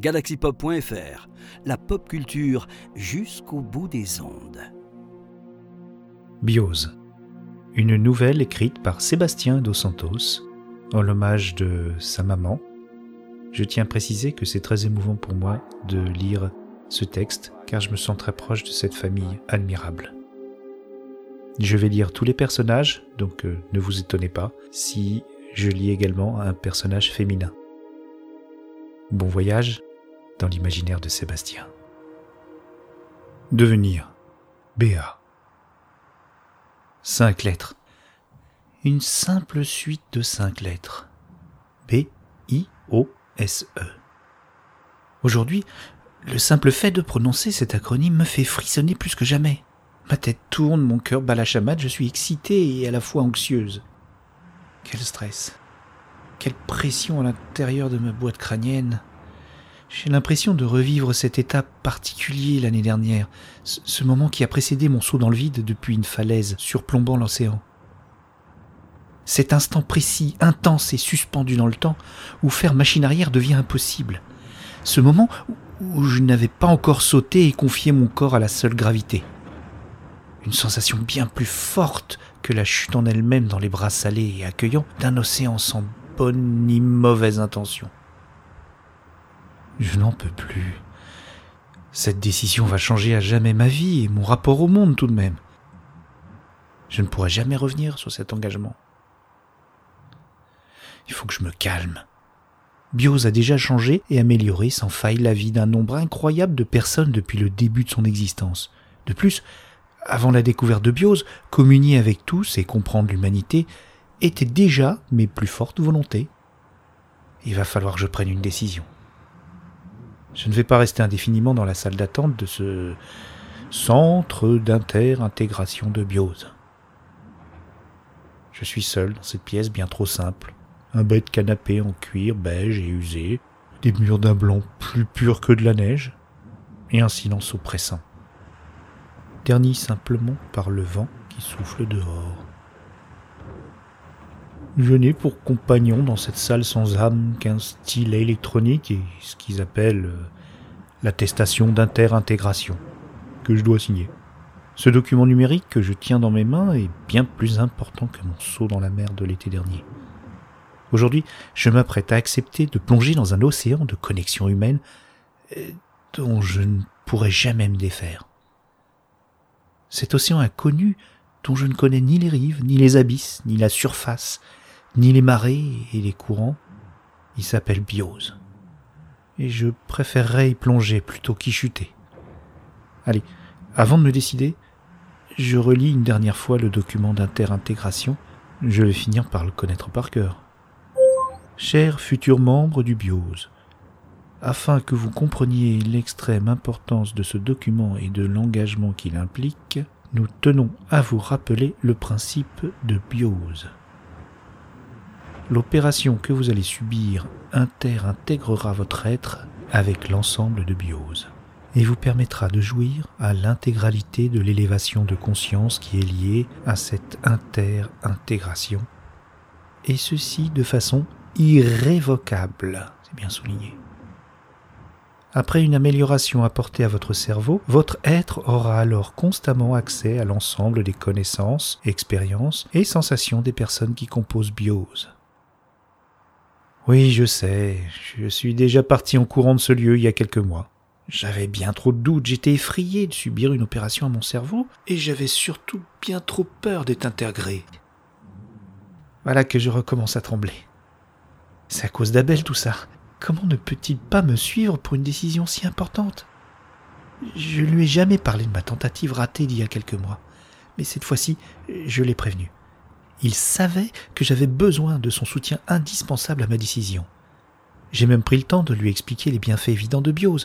galaxypop.fr, la pop culture jusqu'au bout des ondes. Biose, une nouvelle écrite par Sébastien Dos Santos, en l'hommage de sa maman. Je tiens à préciser que c'est très émouvant pour moi de lire ce texte, car je me sens très proche de cette famille admirable. Je vais lire tous les personnages, donc euh, ne vous étonnez pas si je lis également un personnage féminin. Bon voyage dans l'imaginaire de Sébastien. Devenir. BA. Cinq lettres. Une simple suite de cinq lettres. B, I, O, S, E. Aujourd'hui, le simple fait de prononcer cet acronyme me fait frissonner plus que jamais. Ma tête tourne, mon cœur bat la chamade, je suis excitée et à la fois anxieuse. Quel stress. Quelle pression à l'intérieur de ma boîte crânienne. J'ai l'impression de revivre cet état particulier l'année dernière, ce moment qui a précédé mon saut dans le vide depuis une falaise surplombant l'océan. Cet instant précis, intense et suspendu dans le temps, où faire machine arrière devient impossible. Ce moment où je n'avais pas encore sauté et confié mon corps à la seule gravité. Une sensation bien plus forte que la chute en elle-même dans les bras salés et accueillants d'un océan sans bonne ni mauvaise intention. Je n'en peux plus. Cette décision va changer à jamais ma vie et mon rapport au monde tout de même. Je ne pourrai jamais revenir sur cet engagement. Il faut que je me calme. Bios a déjà changé et amélioré sans faille la vie d'un nombre incroyable de personnes depuis le début de son existence. De plus, avant la découverte de Bios, communier avec tous et comprendre l'humanité était déjà mes plus fortes volontés. Il va falloir que je prenne une décision. Je ne vais pas rester indéfiniment dans la salle d'attente de ce centre d'inter-intégration de biose. Je suis seul dans cette pièce bien trop simple. Un bête canapé en cuir beige et usé, des murs d'un blanc plus pur que de la neige, et un silence oppressant, terni simplement par le vent qui souffle dehors. Je n'ai pour compagnon dans cette salle sans âme qu'un style électronique et ce qu'ils appellent euh, l'attestation d'inter-intégration, que je dois signer. Ce document numérique que je tiens dans mes mains est bien plus important que mon saut dans la mer de l'été dernier. Aujourd'hui, je m'apprête à accepter de plonger dans un océan de connexions humaines euh, dont je ne pourrai jamais me défaire. Cet océan inconnu dont je ne connais ni les rives, ni les abysses, ni la surface, ni les marées et les courants. Il s'appelle Biose. Et je préférerais y plonger plutôt qu'y chuter. Allez, avant de me décider, je relis une dernière fois le document d'inter-intégration. Je vais finir par le connaître par cœur. Chers futurs membres du Biose, afin que vous compreniez l'extrême importance de ce document et de l'engagement qu'il implique, nous tenons à vous rappeler le principe de Biose. L'opération que vous allez subir inter-intégrera votre être avec l'ensemble de biose et vous permettra de jouir à l'intégralité de l'élévation de conscience qui est liée à cette inter-intégration, et ceci de façon irrévocable, c'est bien souligné. Après une amélioration apportée à votre cerveau, votre être aura alors constamment accès à l'ensemble des connaissances, expériences et sensations des personnes qui composent Biose. Oui, je sais, je suis déjà parti en courant de ce lieu il y a quelques mois. J'avais bien trop de doutes, j'étais effrayé de subir une opération à mon cerveau, et j'avais surtout bien trop peur d'être intégré. Voilà que je recommence à trembler. C'est à cause d'Abel tout ça. Comment ne peut-il pas me suivre pour une décision si importante? Je lui ai jamais parlé de ma tentative ratée d'il y a quelques mois, mais cette fois-ci, je l'ai prévenu. Il savait que j'avais besoin de son soutien indispensable à ma décision. J'ai même pris le temps de lui expliquer les bienfaits évidents de Biose.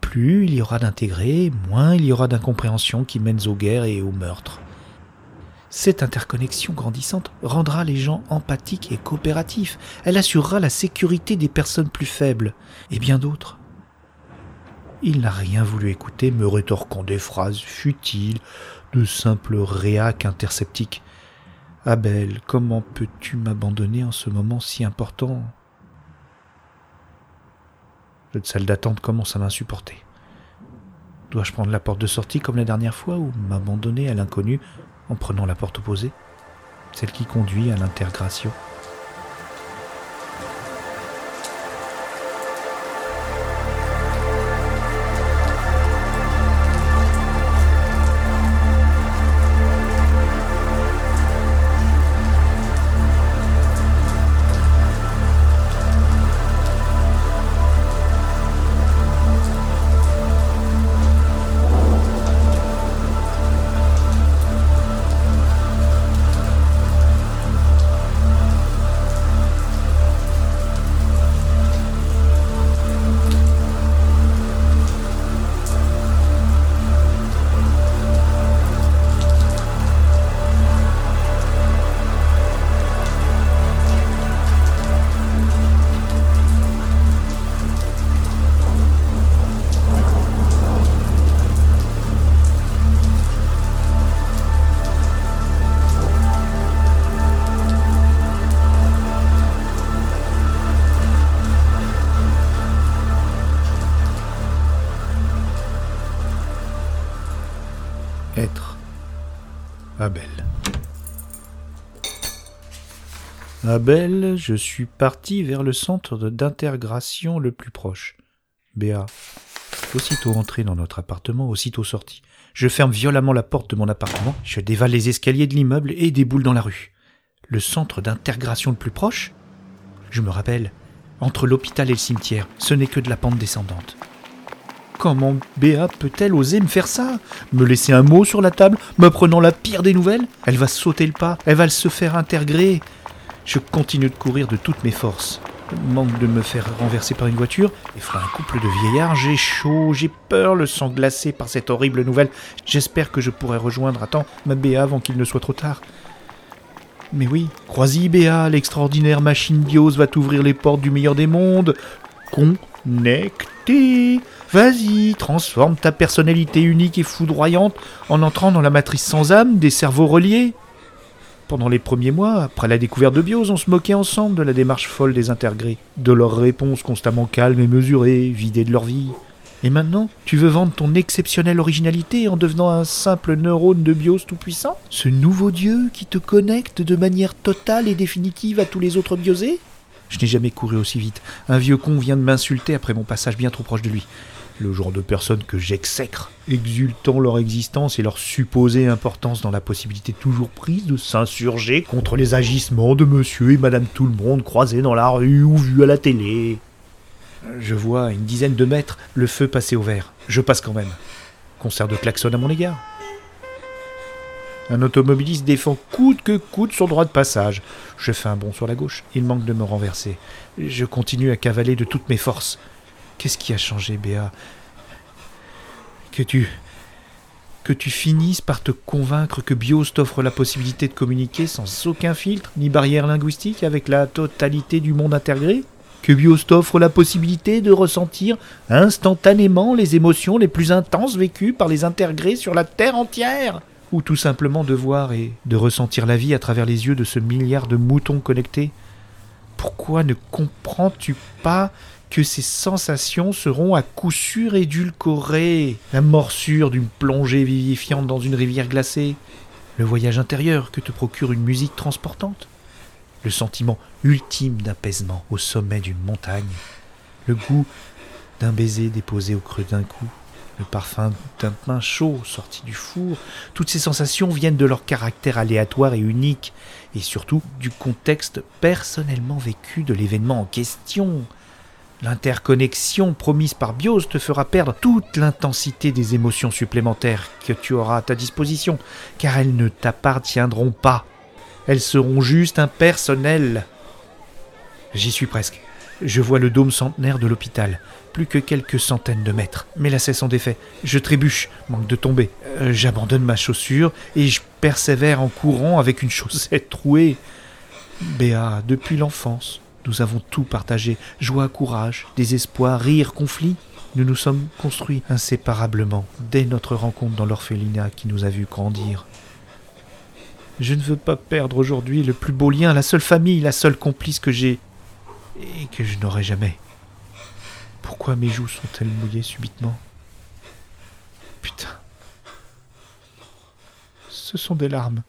Plus il y aura d'intégrés, moins il y aura d'incompréhension qui mènent aux guerres et aux meurtres. Cette interconnexion grandissante rendra les gens empathiques et coopératifs. Elle assurera la sécurité des personnes plus faibles et bien d'autres. Il n'a rien voulu écouter, me rétorquant des phrases futiles, de simples réacs interceptiques. Abel, comment peux-tu m'abandonner en ce moment si important? Cette salle d'attente commence à m'insupporter. Dois-je prendre la porte de sortie comme la dernière fois ou m'abandonner à l'inconnu en prenant la porte opposée? Celle qui conduit à l'intégration. Abel. Abel, je suis parti vers le centre d'intégration le plus proche. Béa. Aussitôt entré dans notre appartement, aussitôt sorti. Je ferme violemment la porte de mon appartement, je dévale les escaliers de l'immeuble et déboule dans la rue. Le centre d'intégration le plus proche? Je me rappelle, entre l'hôpital et le cimetière, ce n'est que de la pente descendante. Comment Béa peut-elle oser me faire ça? Me laisser un mot sur la table, me prenant la pire des nouvelles? Elle va sauter le pas, elle va se faire intégrer. Je continue de courir de toutes mes forces. Manque de me faire renverser par une voiture, et fera un couple de vieillards, j'ai chaud, j'ai peur, le sang glacé par cette horrible nouvelle. J'espère que je pourrai rejoindre à temps ma Béa avant qu'il ne soit trop tard. Mais oui, crois-y Béa, l'extraordinaire machine Bios va t'ouvrir les portes du meilleur des mondes. Connecté Vas-y, transforme ta personnalité unique et foudroyante en entrant dans la matrice sans âme des cerveaux reliés. Pendant les premiers mois, après la découverte de Bios, on se moquait ensemble de la démarche folle des intégrés, de leurs réponses constamment calmes et mesurées, vidées de leur vie. Et maintenant, tu veux vendre ton exceptionnelle originalité en devenant un simple neurone de Bios tout-puissant? Ce nouveau dieu qui te connecte de manière totale et définitive à tous les autres biosés? Je n'ai jamais couru aussi vite. Un vieux con vient de m'insulter après mon passage bien trop proche de lui le genre de personnes que j'exècre, exultant leur existence et leur supposée importance dans la possibilité toujours prise de s'insurger contre les agissements de monsieur et madame tout le monde croisés dans la rue ou vus à la télé. Je vois à une dizaine de mètres le feu passer au vert. Je passe quand même. Concert de klaxon à mon égard. Un automobiliste défend coûte que coûte son droit de passage. Je fais un bond sur la gauche. Il manque de me renverser. Je continue à cavaler de toutes mes forces. Qu'est-ce qui a changé, Béa? Que tu. que tu finisses par te convaincre que BIOS t'offre la possibilité de communiquer sans aucun filtre ni barrière linguistique avec la totalité du monde intégré Que BIOS t'offre la possibilité de ressentir instantanément les émotions les plus intenses vécues par les intégrés sur la Terre entière? Ou tout simplement de voir et de ressentir la vie à travers les yeux de ce milliard de moutons connectés? Pourquoi ne comprends-tu pas que ces sensations seront à coup sûr édulcorées? La morsure d'une plongée vivifiante dans une rivière glacée, le voyage intérieur que te procure une musique transportante, le sentiment ultime d'apaisement au sommet d'une montagne, le goût d'un baiser déposé au creux d'un cou, le parfum d'un pain chaud sorti du four, toutes ces sensations viennent de leur caractère aléatoire et unique, et surtout du contexte personnellement vécu de l'événement en question. L'interconnexion promise par BIOS te fera perdre toute l'intensité des émotions supplémentaires que tu auras à ta disposition, car elles ne t'appartiendront pas. Elles seront juste impersonnelles. J'y suis presque. Je vois le dôme centenaire de l'hôpital, plus que quelques centaines de mètres. Mais la cesse en défait. Je trébuche, manque de tomber. Euh, j'abandonne ma chaussure et je persévère en courant avec une chaussette trouée. Béa, depuis l'enfance, nous avons tout partagé, joie, courage, désespoir, rire, conflit. Nous nous sommes construits inséparablement dès notre rencontre dans l'orphelinat qui nous a vus grandir. Je ne veux pas perdre aujourd'hui le plus beau lien, la seule famille, la seule complice que j'ai et que je n'aurai jamais. Pourquoi mes joues sont-elles mouillées subitement Putain. Ce sont des larmes.